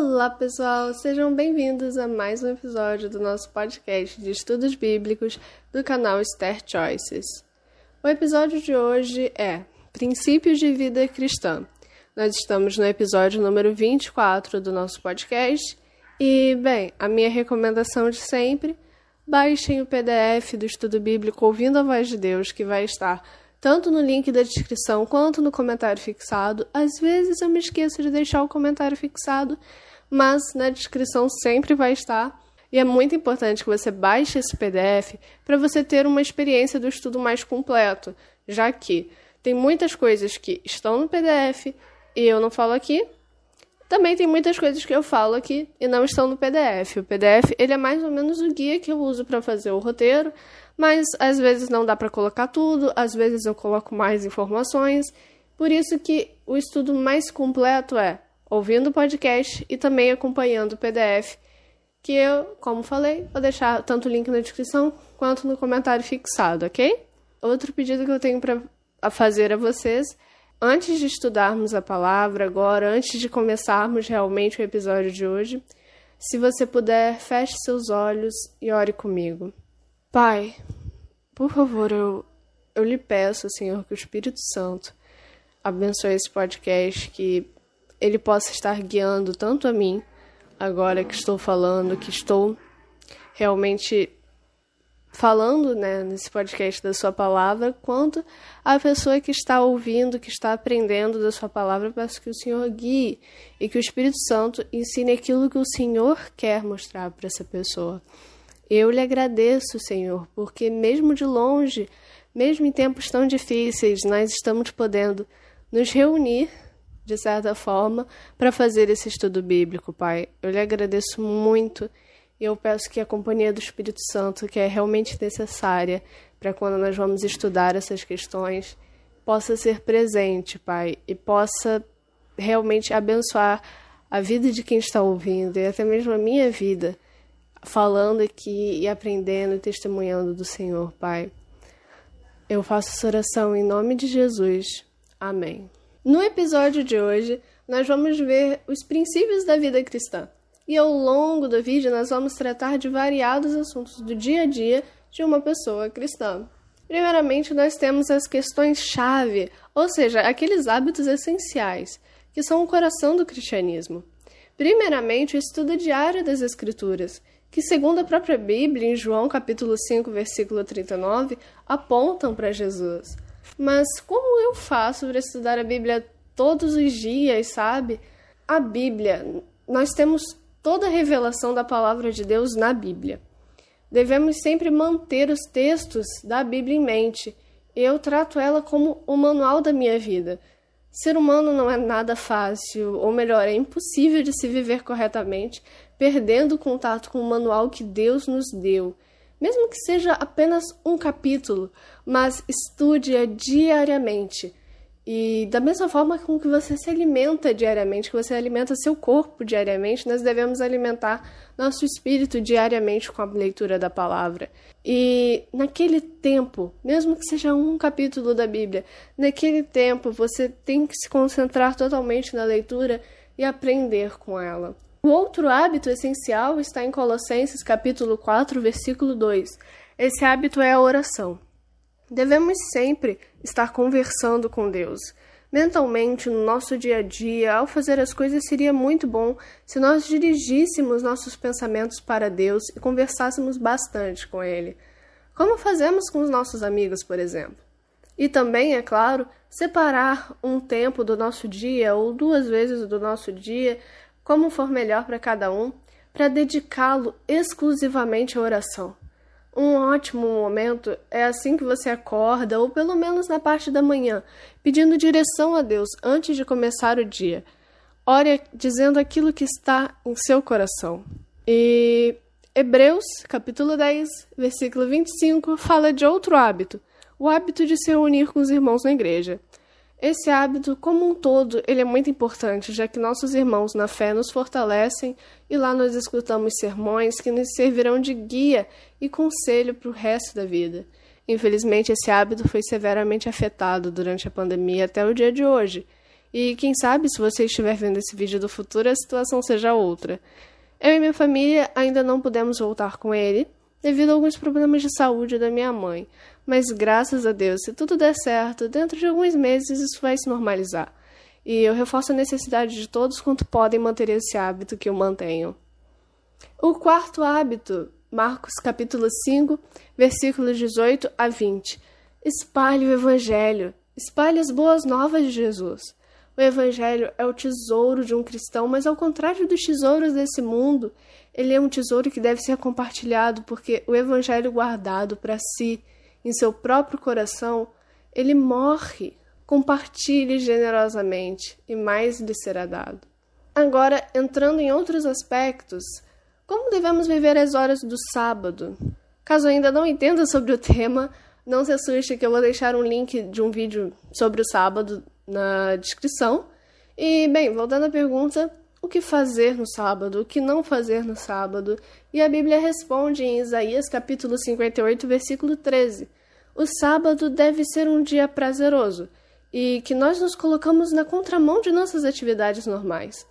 Olá, pessoal! Sejam bem-vindos a mais um episódio do nosso podcast de estudos bíblicos do canal Esther Choices. O episódio de hoje é Princípios de Vida Cristã. Nós estamos no episódio número 24 do nosso podcast e, bem, a minha recomendação de sempre: baixem o PDF do estudo bíblico Ouvindo a Voz de Deus, que vai estar tanto no link da descrição quanto no comentário fixado. Às vezes eu me esqueço de deixar o comentário fixado, mas na descrição sempre vai estar. E é muito importante que você baixe esse PDF para você ter uma experiência do estudo mais completo, já que tem muitas coisas que estão no PDF e eu não falo aqui. Também tem muitas coisas que eu falo aqui e não estão no PDF. O PDF ele é mais ou menos o guia que eu uso para fazer o roteiro, mas às vezes não dá para colocar tudo, às vezes eu coloco mais informações. Por isso que o estudo mais completo é ouvindo o podcast e também acompanhando o PDF, que eu, como falei, vou deixar tanto o link na descrição quanto no comentário fixado, ok? Outro pedido que eu tenho para fazer a vocês, antes de estudarmos a palavra agora, antes de começarmos realmente o episódio de hoje, se você puder, feche seus olhos e ore comigo. Pai, por favor, eu, eu lhe peço, Senhor, que o Espírito Santo abençoe esse podcast, que ele possa estar guiando tanto a mim, agora que estou falando, que estou realmente falando né, nesse podcast da sua palavra, quanto a pessoa que está ouvindo, que está aprendendo da sua palavra, peço que o Senhor guie e que o Espírito Santo ensine aquilo que o Senhor quer mostrar para essa pessoa. Eu lhe agradeço, Senhor, porque mesmo de longe, mesmo em tempos tão difíceis, nós estamos podendo nos reunir, de certa forma, para fazer esse estudo bíblico, Pai. Eu lhe agradeço muito e eu peço que a companhia do Espírito Santo, que é realmente necessária para quando nós vamos estudar essas questões, possa ser presente, Pai, e possa realmente abençoar a vida de quem está ouvindo e até mesmo a minha vida falando aqui e aprendendo e testemunhando do Senhor, Pai. Eu faço essa oração em nome de Jesus. Amém. No episódio de hoje, nós vamos ver os princípios da vida cristã. E ao longo do vídeo, nós vamos tratar de variados assuntos do dia a dia de uma pessoa cristã. Primeiramente, nós temos as questões-chave, ou seja, aqueles hábitos essenciais, que são o coração do cristianismo. Primeiramente, o estudo diário das Escrituras, que, segundo a própria Bíblia, em João capítulo 5, versículo 39, apontam para Jesus. Mas como eu faço para estudar a Bíblia todos os dias, sabe? A Bíblia, nós temos toda a revelação da palavra de Deus na Bíblia. Devemos sempre manter os textos da Bíblia em mente. Eu trato ela como o manual da minha vida. Ser humano não é nada fácil, ou melhor, é impossível de se viver corretamente perdendo o contato com o manual que Deus nos deu. Mesmo que seja apenas um capítulo, mas estude-a diariamente. E da mesma forma com que você se alimenta diariamente, que você alimenta seu corpo diariamente, nós devemos alimentar nosso espírito diariamente com a leitura da palavra. E naquele tempo, mesmo que seja um capítulo da Bíblia, naquele tempo você tem que se concentrar totalmente na leitura e aprender com ela. O outro hábito essencial está em Colossenses capítulo 4, versículo 2. Esse hábito é a oração. Devemos sempre estar conversando com Deus. Mentalmente, no nosso dia a dia, ao fazer as coisas, seria muito bom se nós dirigíssemos nossos pensamentos para Deus e conversássemos bastante com Ele. Como fazemos com os nossos amigos, por exemplo. E também, é claro, separar um tempo do nosso dia ou duas vezes do nosso dia como for melhor para cada um, para dedicá-lo exclusivamente à oração. Um ótimo momento é assim que você acorda, ou pelo menos na parte da manhã, pedindo direção a Deus antes de começar o dia. Ore dizendo aquilo que está em seu coração. E Hebreus, capítulo 10, versículo 25, fala de outro hábito, o hábito de se reunir com os irmãos na igreja. Esse hábito, como um todo, ele é muito importante, já que nossos irmãos na fé nos fortalecem e lá nós escutamos sermões que nos servirão de guia e conselho para o resto da vida. Infelizmente, esse hábito foi severamente afetado durante a pandemia até o dia de hoje, E quem sabe, se você estiver vendo esse vídeo do futuro, a situação seja outra. Eu e minha família ainda não pudemos voltar com ele, devido a alguns problemas de saúde da minha mãe. Mas graças a Deus, se tudo der certo, dentro de alguns meses isso vai se normalizar. E eu reforço a necessidade de todos quanto podem manter esse hábito que eu mantenho. O quarto hábito, Marcos capítulo 5, versículos 18 a 20. Espalhe o evangelho, espalhe as boas novas de Jesus. O evangelho é o tesouro de um cristão, mas ao contrário dos tesouros desse mundo, ele é um tesouro que deve ser compartilhado, porque o evangelho guardado para si, em seu próprio coração, ele morre. Compartilhe generosamente e mais lhe será dado. Agora, entrando em outros aspectos, como devemos viver as horas do sábado? Caso ainda não entenda sobre o tema, não se assuste que eu vou deixar um link de um vídeo sobre o sábado na descrição. E, bem, voltando à pergunta, o que fazer no sábado, o que não fazer no sábado. E a Bíblia responde em Isaías capítulo 58, versículo 13: O sábado deve ser um dia prazeroso e que nós nos colocamos na contramão de nossas atividades normais.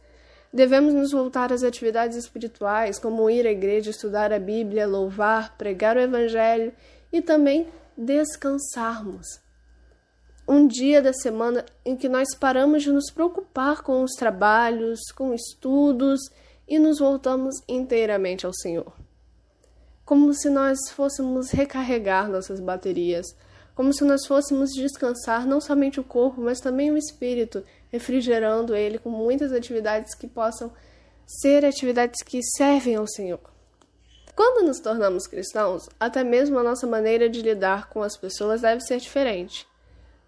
Devemos nos voltar às atividades espirituais, como ir à igreja, estudar a Bíblia, louvar, pregar o Evangelho e também descansarmos um dia da semana em que nós paramos de nos preocupar com os trabalhos, com estudos e nos voltamos inteiramente ao Senhor. Como se nós fôssemos recarregar nossas baterias, como se nós fôssemos descansar não somente o corpo, mas também o espírito, refrigerando ele com muitas atividades que possam ser atividades que servem ao Senhor. Quando nos tornamos cristãos, até mesmo a nossa maneira de lidar com as pessoas deve ser diferente.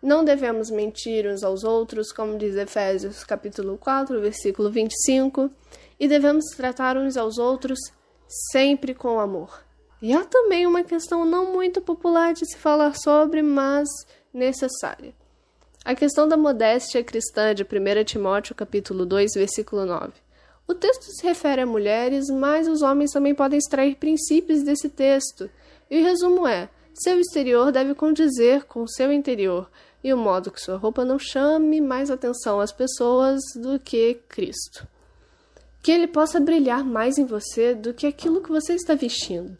Não devemos mentir uns aos outros, como diz Efésios capítulo 4, versículo 25, e devemos tratar uns aos outros sempre com amor. E há também uma questão não muito popular de se falar sobre, mas necessária. A questão da modéstia cristã de 1 Timóteo capítulo 2, versículo 9. O texto se refere a mulheres, mas os homens também podem extrair princípios desse texto. E o resumo é: seu exterior deve condizer com seu interior, e o modo que sua roupa não chame mais atenção às pessoas do que Cristo. Que ele possa brilhar mais em você do que aquilo que você está vestindo.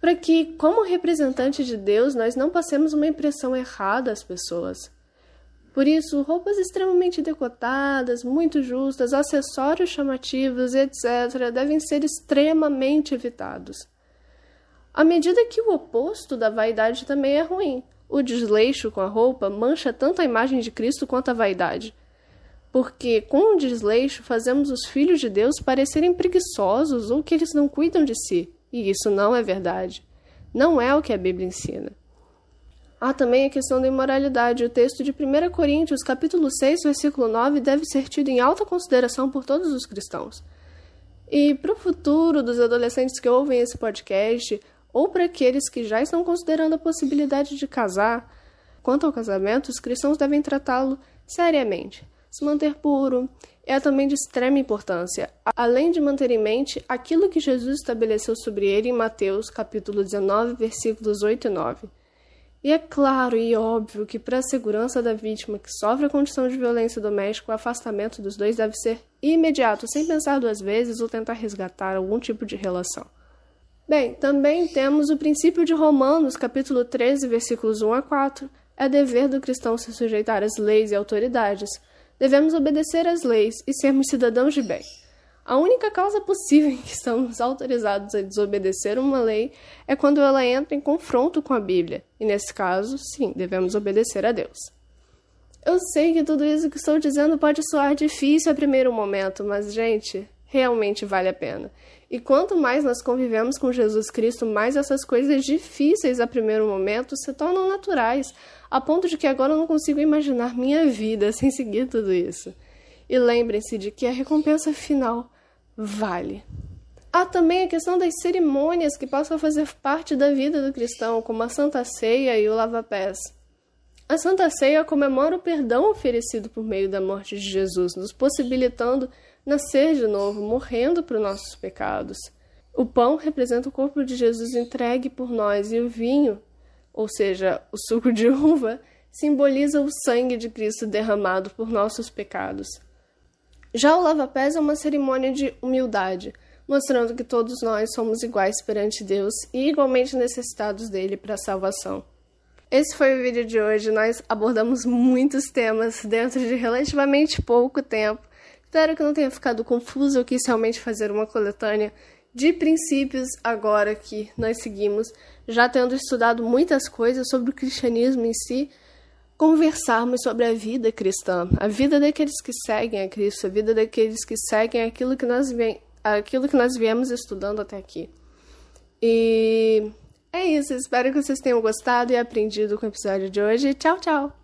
Para que, como representante de Deus, nós não passemos uma impressão errada às pessoas. Por isso, roupas extremamente decotadas, muito justas, acessórios chamativos, etc., devem ser extremamente evitados. À medida que o oposto da vaidade também é ruim, o desleixo com a roupa mancha tanto a imagem de Cristo quanto a vaidade. Porque com o desleixo fazemos os filhos de Deus parecerem preguiçosos ou que eles não cuidam de si. E isso não é verdade. Não é o que a Bíblia ensina. Há também a questão da imoralidade. O texto de 1 Coríntios, capítulo 6, versículo 9, deve ser tido em alta consideração por todos os cristãos. E para o futuro dos adolescentes que ouvem esse podcast, ou para aqueles que já estão considerando a possibilidade de casar. Quanto ao casamento, os cristãos devem tratá-lo seriamente, se manter puro. É também de extrema importância, além de manter em mente aquilo que Jesus estabeleceu sobre ele em Mateus, capítulo 19, versículos 8 e 9. E é claro e óbvio que, para a segurança da vítima que sofre a condição de violência doméstica, o afastamento dos dois deve ser imediato, sem pensar duas vezes ou tentar resgatar algum tipo de relação. Bem, também temos o princípio de Romanos, capítulo 13, versículos 1 a 4. É dever do cristão se sujeitar às leis e autoridades. Devemos obedecer às leis e sermos cidadãos de bem. A única causa possível em que estamos autorizados a desobedecer uma lei é quando ela entra em confronto com a Bíblia, e nesse caso, sim, devemos obedecer a Deus. Eu sei que tudo isso que estou dizendo pode soar difícil a primeiro momento, mas, gente, realmente vale a pena. E quanto mais nós convivemos com Jesus Cristo, mais essas coisas difíceis a primeiro momento se tornam naturais, a ponto de que agora eu não consigo imaginar minha vida sem seguir tudo isso. E lembrem-se de que a recompensa final vale. Há também a questão das cerimônias que possam fazer parte da vida do cristão, como a Santa Ceia e o lava-pés. A Santa Ceia comemora o perdão oferecido por meio da morte de Jesus, nos possibilitando nascer de novo, morrendo para os nossos pecados. O pão representa o corpo de Jesus entregue por nós e o vinho, ou seja, o suco de uva, simboliza o sangue de Cristo derramado por nossos pecados. Já o lava-pés é uma cerimônia de humildade, mostrando que todos nós somos iguais perante Deus e igualmente necessitados dele para a salvação. Esse foi o vídeo de hoje. Nós abordamos muitos temas dentro de relativamente pouco tempo. Espero que não tenha ficado confuso. Eu quis realmente fazer uma coletânea de princípios agora que nós seguimos, já tendo estudado muitas coisas sobre o cristianismo em si, conversarmos sobre a vida cristã, a vida daqueles que seguem a Cristo, a vida daqueles que seguem aquilo que nós, aquilo que nós viemos estudando até aqui. E é isso, espero que vocês tenham gostado e aprendido com o episódio de hoje. Tchau, tchau!